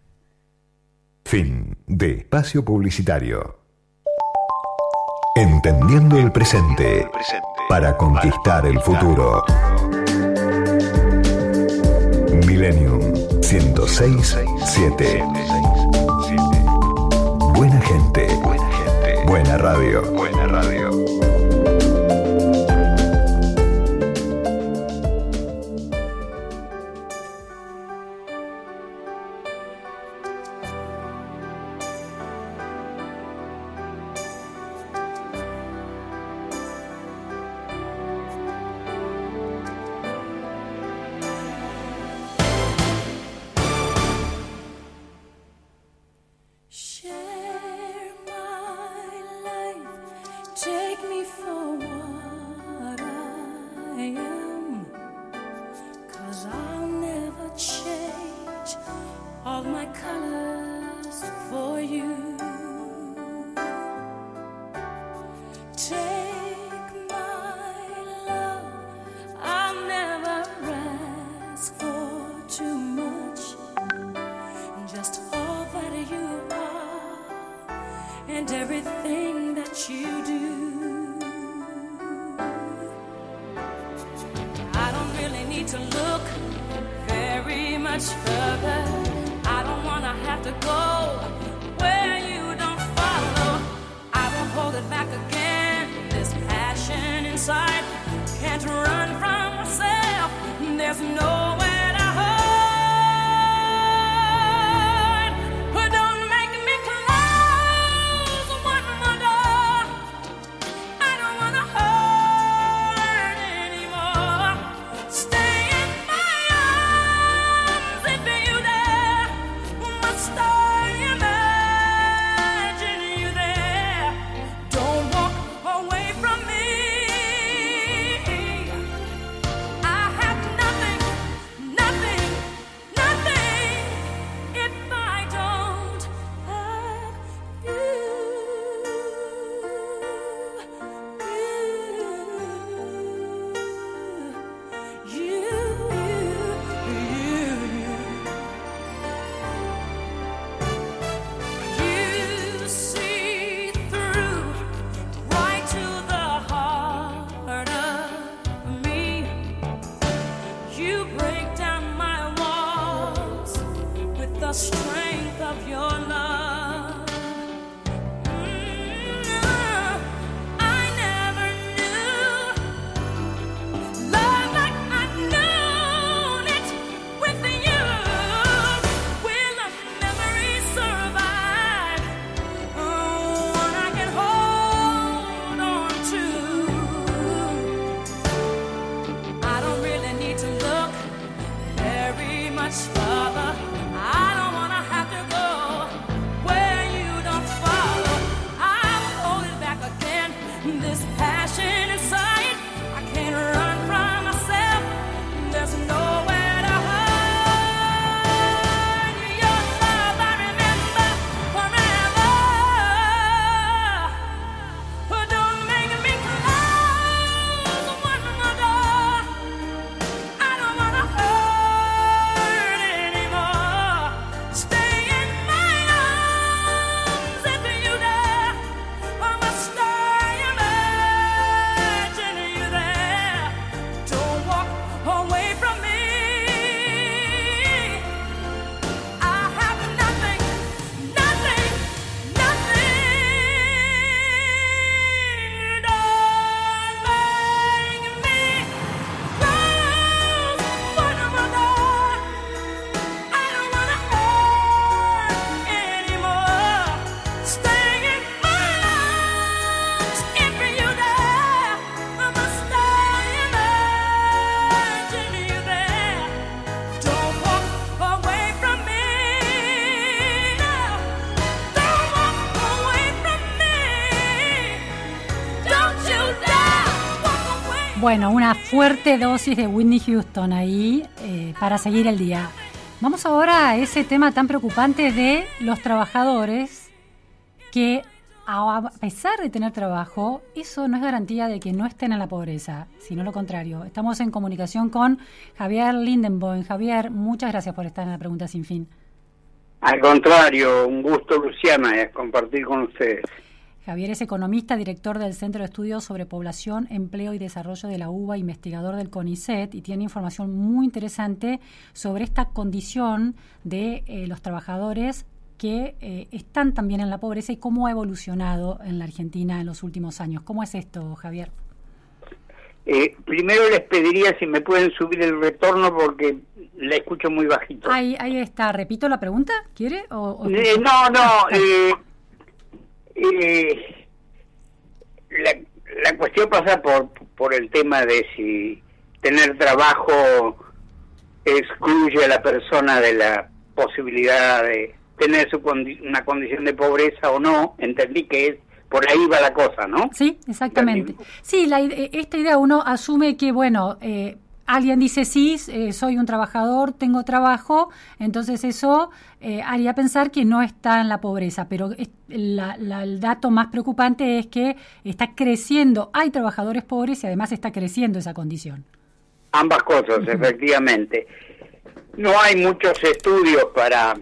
Fin de espacio publicitario. Entendiendo el presente para conquistar el futuro. Millennium 106.7. Buena gente. Buena radio. Buena radio. Bueno, una fuerte dosis de Whitney Houston ahí eh, para seguir el día. Vamos ahora a ese tema tan preocupante de los trabajadores que a pesar de tener trabajo, eso no es garantía de que no estén en la pobreza, sino lo contrario. Estamos en comunicación con Javier Lindenboim. Javier, muchas gracias por estar en la pregunta sin fin. Al contrario, un gusto, Luciana, eh, compartir con ustedes. Javier es economista, director del Centro de Estudios sobre Población, Empleo y Desarrollo de la UBA, investigador del CONICET y tiene información muy interesante sobre esta condición de eh, los trabajadores que eh, están también en la pobreza y cómo ha evolucionado en la Argentina en los últimos años. ¿Cómo es esto, Javier? Eh, primero les pediría si me pueden subir el retorno porque la escucho muy bajito. Ahí, ahí está. ¿Repito la pregunta? ¿Quiere? O, o- Eh, no, no. Eh, la, la cuestión pasa por, por el tema de si tener trabajo excluye a la persona de la posibilidad de tener su condi- una condición de pobreza o no. Entendí que es por ahí va la cosa, ¿no? Sí, exactamente. Sí, la esta idea uno asume que, bueno, eh, alguien dice sí, eh, soy un trabajador, tengo trabajo, entonces eso eh, haría pensar que no está en la pobreza, pero es- la- la- el dato más preocupante es que está creciendo, hay trabajadores pobres y además está creciendo esa condición. Ambas cosas, efectivamente. No hay muchos estudios para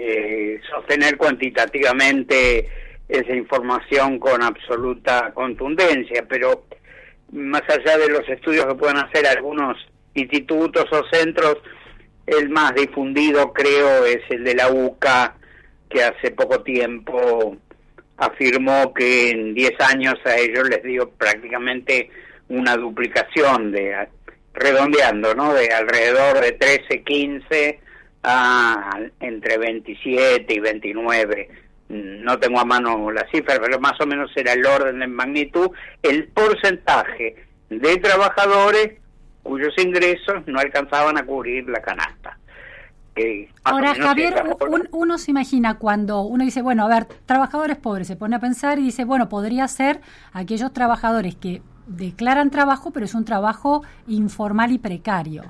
eh, sostener cuantitativamente esa información con absoluta contundencia, pero más allá de los estudios que pueden hacer algunos institutos o centros, el más difundido creo es el de la UCA, que hace poco tiempo afirmó que en 10 años a ellos les dio prácticamente una duplicación de redondeando, ¿no? De alrededor de 13, 15 a entre 27 y 29. No tengo a mano la cifra, pero más o menos era el orden de magnitud, el porcentaje de trabajadores cuyos ingresos no alcanzaban a cubrir la canasta. O Ahora, Javier, un- uno se imagina cuando uno dice, bueno, a ver, trabajadores pobres, se pone a pensar y dice, bueno, podría ser aquellos trabajadores que declaran trabajo, pero es un trabajo informal y precario.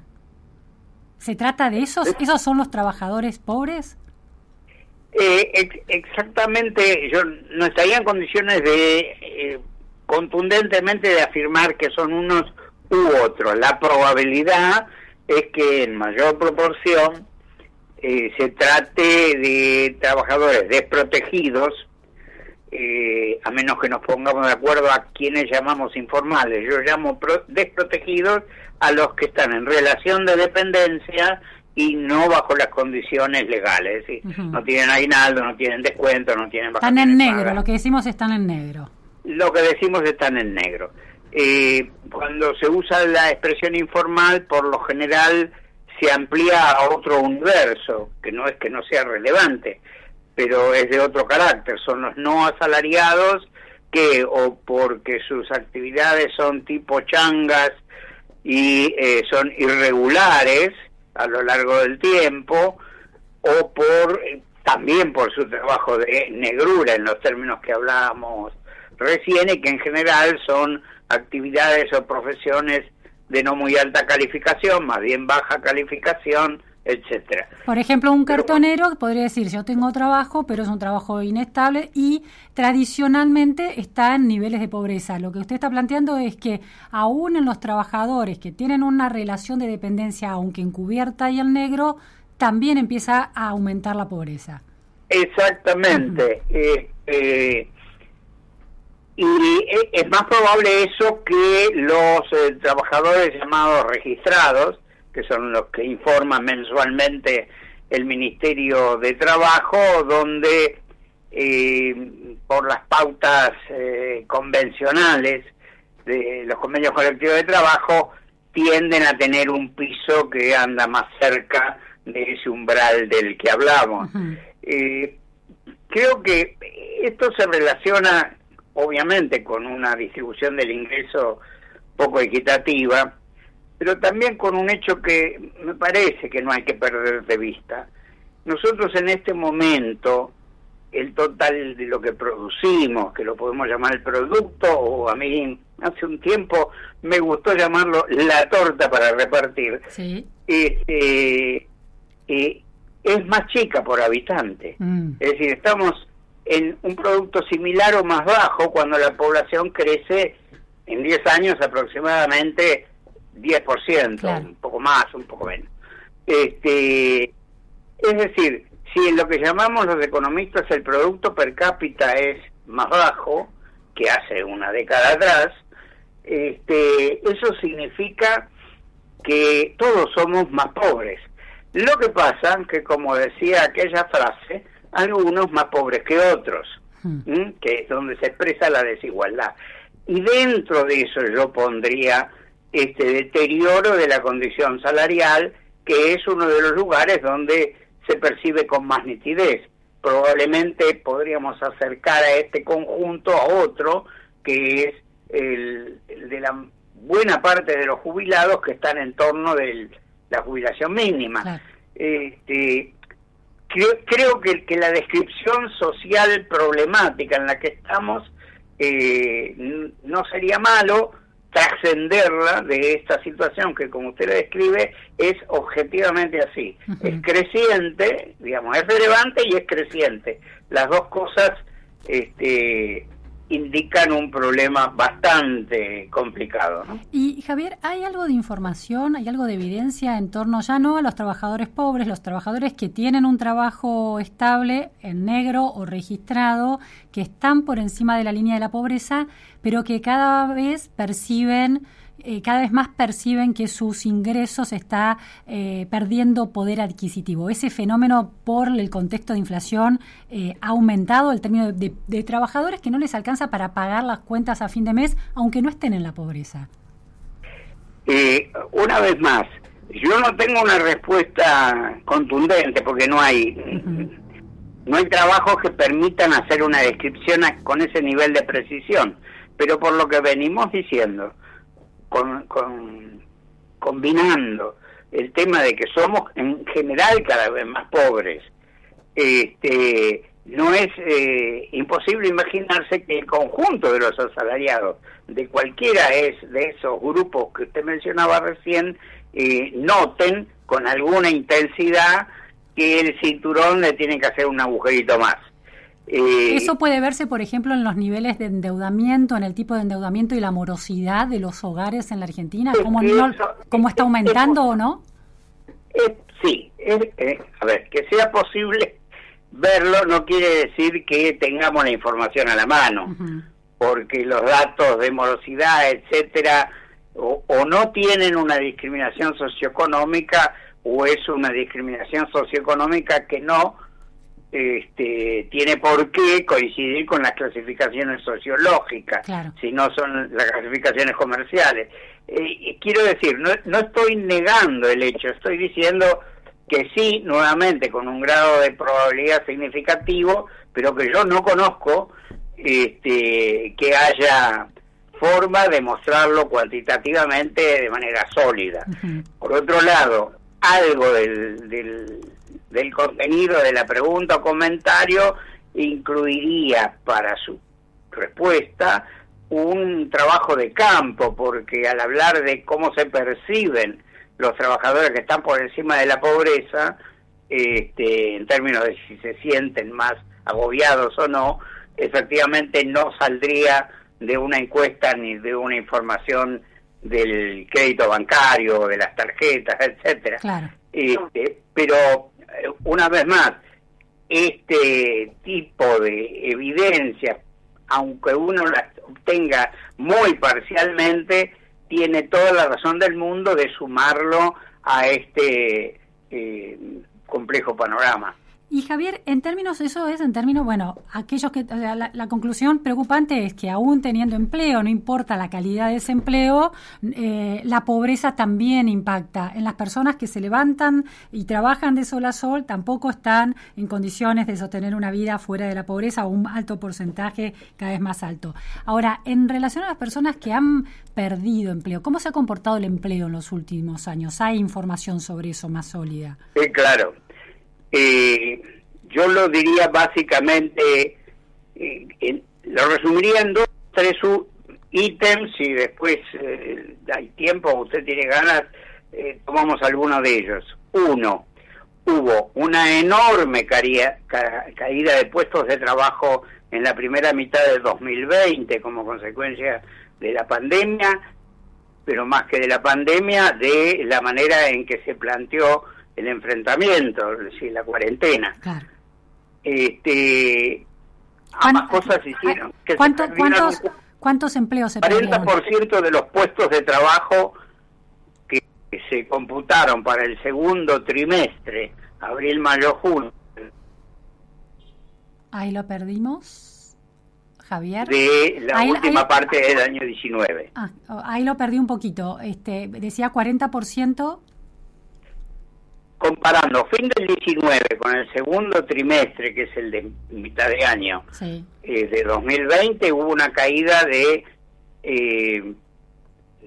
¿Se trata de esos? ¿Esos son los trabajadores pobres? Eh, ex- exactamente, yo no estaría en condiciones de eh, contundentemente de afirmar que son unos u otros. La probabilidad es que en mayor proporción eh, se trate de trabajadores desprotegidos, eh, a menos que nos pongamos de acuerdo a quienes llamamos informales. Yo llamo pro- desprotegidos a los que están en relación de dependencia y no bajo las condiciones legales. es decir. No tienen aguinaldo, no tienen descuento, no tienen Están en negro, pagas. lo que decimos están en negro. Lo que decimos están en negro. Eh, cuando se usa la expresión informal, por lo general se amplía a otro universo, que no es que no sea relevante, pero es de otro carácter. Son los no asalariados que, o porque sus actividades son tipo changas y eh, son irregulares a lo largo del tiempo, o por eh, también por su trabajo de negrura en los términos que hablábamos recién y que en general son actividades o profesiones de no muy alta calificación, más bien baja calificación, etcétera. Por ejemplo, un cartonero podría decir, yo tengo trabajo, pero es un trabajo inestable y tradicionalmente está en niveles de pobreza. Lo que usted está planteando es que aún en los trabajadores que tienen una relación de dependencia, aunque encubierta y en negro, también empieza a aumentar la pobreza. Exactamente. Eh, eh, y e- es más probable eso que los eh, trabajadores llamados registrados, que son los que informan mensualmente el Ministerio de Trabajo, donde eh, por las pautas eh, convencionales de los convenios colectivos de trabajo tienden a tener un piso que anda más cerca de ese umbral del que hablamos. Eh, creo que esto se relaciona obviamente con una distribución del ingreso poco equitativa, pero también con un hecho que me parece que no hay que perder de vista. Nosotros en este momento, el total de lo que producimos, que lo podemos llamar el producto, o a mí hace un tiempo me gustó llamarlo la torta para repartir, Sí. este, eh, es más chica por habitante. Mm. Es decir, estamos en un producto similar o más bajo cuando la población crece en 10 años aproximadamente 10%, Claro. un poco más, un poco menos. Este, es decir, si en lo que llamamos los economistas el producto per cápita es más bajo que hace una década atrás, este, eso significa que todos somos más pobres. Lo que pasa que, como decía aquella frase, algunos más pobres que otros, ¿m? que es donde se expresa la desigualdad. Y dentro de eso yo pondría este deterioro de la condición salarial, que es uno de los lugares donde se percibe con más nitidez. Probablemente podríamos acercar a este conjunto a otro, que es el, el de la buena parte de los jubilados que están en torno de la jubilación mínima. Este, creo, creo que, que la descripción social problemática en la que estamos eh, no sería malo, trascenderla de esta situación que como usted la describe es objetivamente así. Es creciente, digamos, es relevante y es creciente. Las dos cosas este, indican un problema bastante complicado. ¿no? Y Javier, ¿hay algo de información, hay algo de evidencia en torno ya no a los trabajadores pobres, los trabajadores que tienen un trabajo estable en negro o registrado, que están por encima de la línea de la pobreza, pero que cada vez perciben eh, cada vez más perciben que sus ingresos está eh, perdiendo poder adquisitivo. Ese fenómeno por el contexto de inflación eh, ha aumentado el término de, de trabajadores que no les alcanza para pagar las cuentas a fin de mes, aunque no estén en la pobreza. Eh, una vez más, yo no tengo una respuesta contundente porque no hay no hay trabajos que permitan hacer una descripción con ese nivel de precisión, pero por lo que venimos diciendo, con, con- combinando el tema de que somos en general cada vez más pobres, este, no es eh, imposible imaginarse que el conjunto de los asalariados de cualquiera es de esos grupos que usted mencionaba recién eh, noten con alguna intensidad que el cinturón le tiene que hacer un agujerito más. Eh, Eso puede verse, por ejemplo, en los niveles de endeudamiento, en el tipo de endeudamiento y la morosidad de los hogares en la Argentina, cómo, no- cómo está aumentando o no. Eh, sí, eh, a ver, que sea posible verlo no quiere decir que tengamos la información a la mano, porque los datos de morosidad, etcétera, o, o no tienen una discriminación socioeconómica o es una discriminación socioeconómica que no este, tiene por qué coincidir con las clasificaciones sociológicas, si no son las clasificaciones comerciales. Eh, y quiero decir, no, no estoy negando el hecho, estoy diciendo que sí, nuevamente, con un grado de probabilidad significativo, pero que yo no conozco este, que haya forma de mostrarlo cuantitativamente de manera sólida. Por otro lado, algo del, del, del contenido de la pregunta o comentario incluiría para su respuesta un trabajo de campo, porque al hablar de cómo se perciben los trabajadores que están por encima de la pobreza, este, en términos de si se sienten más agobiados o no, efectivamente no saldría de una encuesta ni de una información del crédito bancario, de las tarjetas, etcétera. Claro. Este, pero una vez más, este tipo de evidencia, aunque uno las obtenga muy parcialmente, tiene toda la razón del mundo de sumarlo a este eh, complejo panorama. Y Javier, en términos, eso es en términos, bueno, aquellos que, o sea, la, conclusión preocupante es que aún teniendo empleo, no importa la calidad de ese empleo, eh, la pobreza también impacta en las personas que se levantan y trabajan de sol a sol, tampoco están en condiciones de sostener una vida fuera de la pobreza un alto porcentaje cada vez más alto. Ahora, en relación a las personas que han perdido empleo, ¿cómo se ha comportado el empleo en los últimos años? ¿Hay información sobre eso más sólida? Sí, claro. Eh, yo lo diría básicamente, eh, lo resumiría en dos, tres ítems y después eh, hay tiempo, usted tiene ganas, eh, tomamos algunos de ellos. Uno, hubo una enorme caída de puestos de trabajo en la primera mitad de 2020 como consecuencia de la pandemia, pero más que de la pandemia, de la manera en que se planteó el enfrentamiento, es decir, la cuarentena. Este, ambas cosas hicieron que se ¿Cuánto- perdieran cuántos, ¿Cuántos empleos se perdieron? 40% de los puestos de trabajo que se computaron para el segundo trimestre, abril, mayo, junio, Ahí lo perdimos. Javier. de la Ahí- última ahí- parte del año 19. Ah, ahí lo perdí un poquito. Este, decía 40%. Comparando fin del 19 con el segundo trimestre, que es el de mitad de año, Sí. eh, de 2020 hubo una caída de, eh,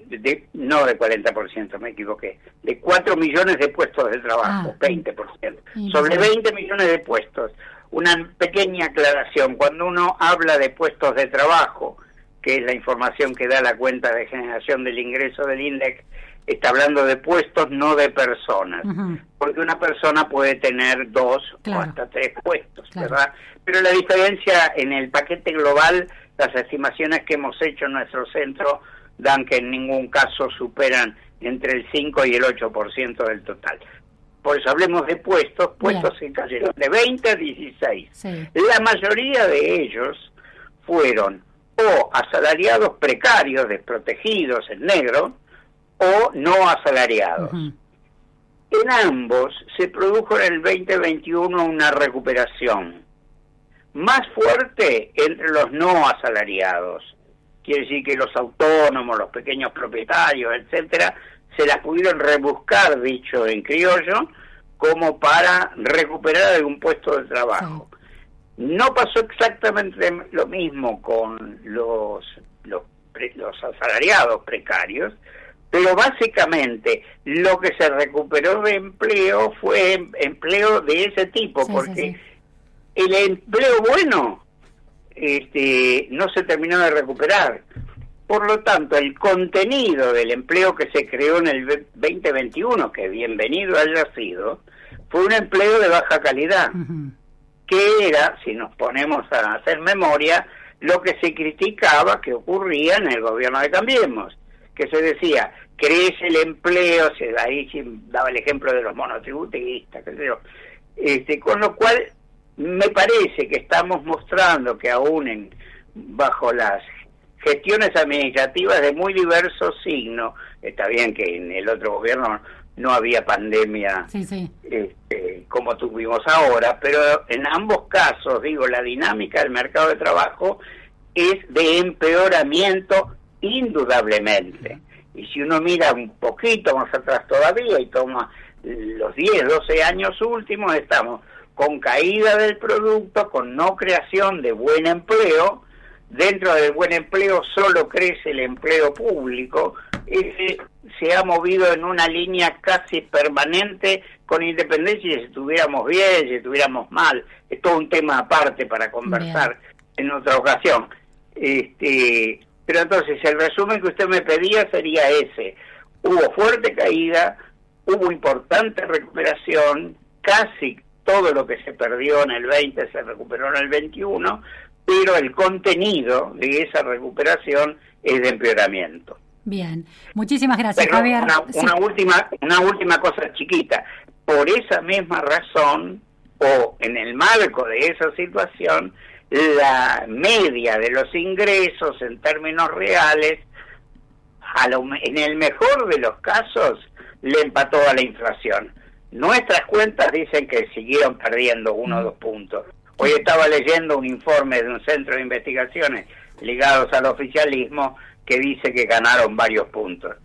de no de 40%, me equivoqué, de 4 millones de puestos de trabajo, Ah. 20%, Sí, sobre sí. 20 millones de puestos. Una pequeña aclaración, cuando uno habla de puestos de trabajo, que es la información que da la cuenta de generación del ingreso del INDEC, está hablando de puestos, no de personas. Porque una persona puede tener dos o hasta tres puestos, ¿verdad? Pero la diferencia en el paquete global, las estimaciones que hemos hecho en nuestro centro dan que en ningún caso superan entre el 5 y el 8% del total. Por eso hablemos de puestos, puestos que cayeron de 20 a 16. La mayoría de ellos fueron o asalariados precarios, desprotegidos en negro, o no asalariados. En ambos se produjo en el 2021 una recuperación más fuerte entre los no asalariados. Quiere decir que los autónomos, los pequeños propietarios, etcétera, se las pudieron rebuscar, dicho en criollo, como para recuperar algún puesto de trabajo. No pasó exactamente lo mismo con los, los, los asalariados precarios, pero básicamente lo que se recuperó de empleo fue em, empleo de ese tipo, porque el empleo bueno este, no se terminó de recuperar. Por lo tanto, el contenido del empleo que se creó en el 2021, que bienvenido haya sido, fue un empleo de baja calidad, que era, si nos ponemos a hacer memoria, lo que se criticaba que ocurría en el gobierno de Cambiemos, que se decía, crece el empleo, se ahí daba el ejemplo de los monotributistas, qué sé yo, este, con lo cual me parece que estamos mostrando que aún en, bajo las gestiones administrativas de muy diversos signos, está bien que en el otro gobierno no había pandemia este, como tuvimos ahora, pero en ambos casos, digo, la dinámica del mercado de trabajo es de empeoramiento indudablemente. Y si uno mira un poquito más atrás todavía y toma los 10, 12 años últimos, estamos con caída del producto, con no creación de buen empleo, dentro del buen empleo solo crece el empleo público, ese se ha movido en una línea casi permanente con independencia si estuviéramos bien, si estuviéramos mal, es todo un tema aparte para conversar en otra ocasión. Este, pero entonces el resumen que usted me pedía sería ese, hubo fuerte caída, hubo importante recuperación, casi todo lo que se perdió en el 20 se recuperó en el 21, pero el contenido de esa recuperación es de empeoramiento. Bien, muchísimas gracias, Javier. Una, última, una última cosa chiquita. Por esa misma razón, o en el marco de esa situación, la media de los ingresos en términos reales, a en el mejor de los casos, le empató a la inflación. Nuestras cuentas dicen que siguieron perdiendo uno o dos puntos. Hoy estaba leyendo un informe de un centro de investigaciones ligados al oficialismo que dice que ganaron varios puntos.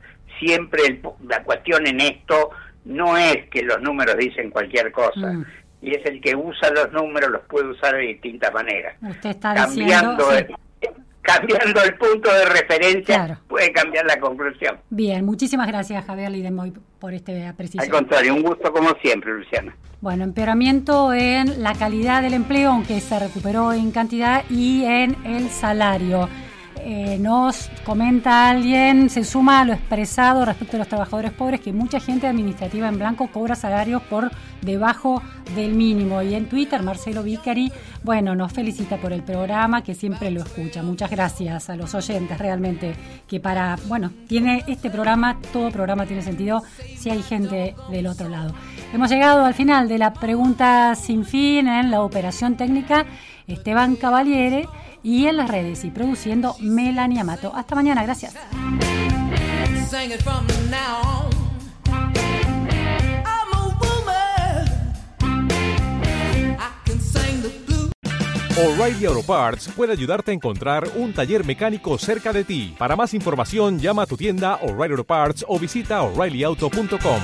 Siempre la cuestión en esto no es que los números dicen cualquier cosa, mm. Y es el que usa los números los puede usar de distintas maneras. Usted está cambiando, diciendo, cambiando el punto de referencia puede cambiar la conclusión. Bien, muchísimas gracias Javier Lidemoy por este preciso. Al contrario, un gusto como siempre, Luciana. Bueno, empeoramiento en la calidad del empleo, aunque se recuperó en cantidad, y en el salario. Eh, nos comenta alguien, se suma a lo expresado respecto a los trabajadores pobres, que mucha gente administrativa en blanco cobra salarios por debajo del mínimo. Y en Twitter, Marcelo Vicari, bueno, nos felicita por el programa, que siempre lo escucha. Muchas gracias a los oyentes, realmente, que para, bueno, tiene este programa, todo programa tiene sentido si hay gente del otro lado. Hemos llegado al final de la pregunta sin fin en la operación técnica. Esteban Cavaliere y en las redes y produciendo Melanie Amato. Hasta mañana, gracias. O'Reilly Auto Parts puede ayudarte a encontrar un taller mecánico cerca de ti. Para más información, llama a tu tienda O'Reilly Auto Parts o visita oreillyauto.com.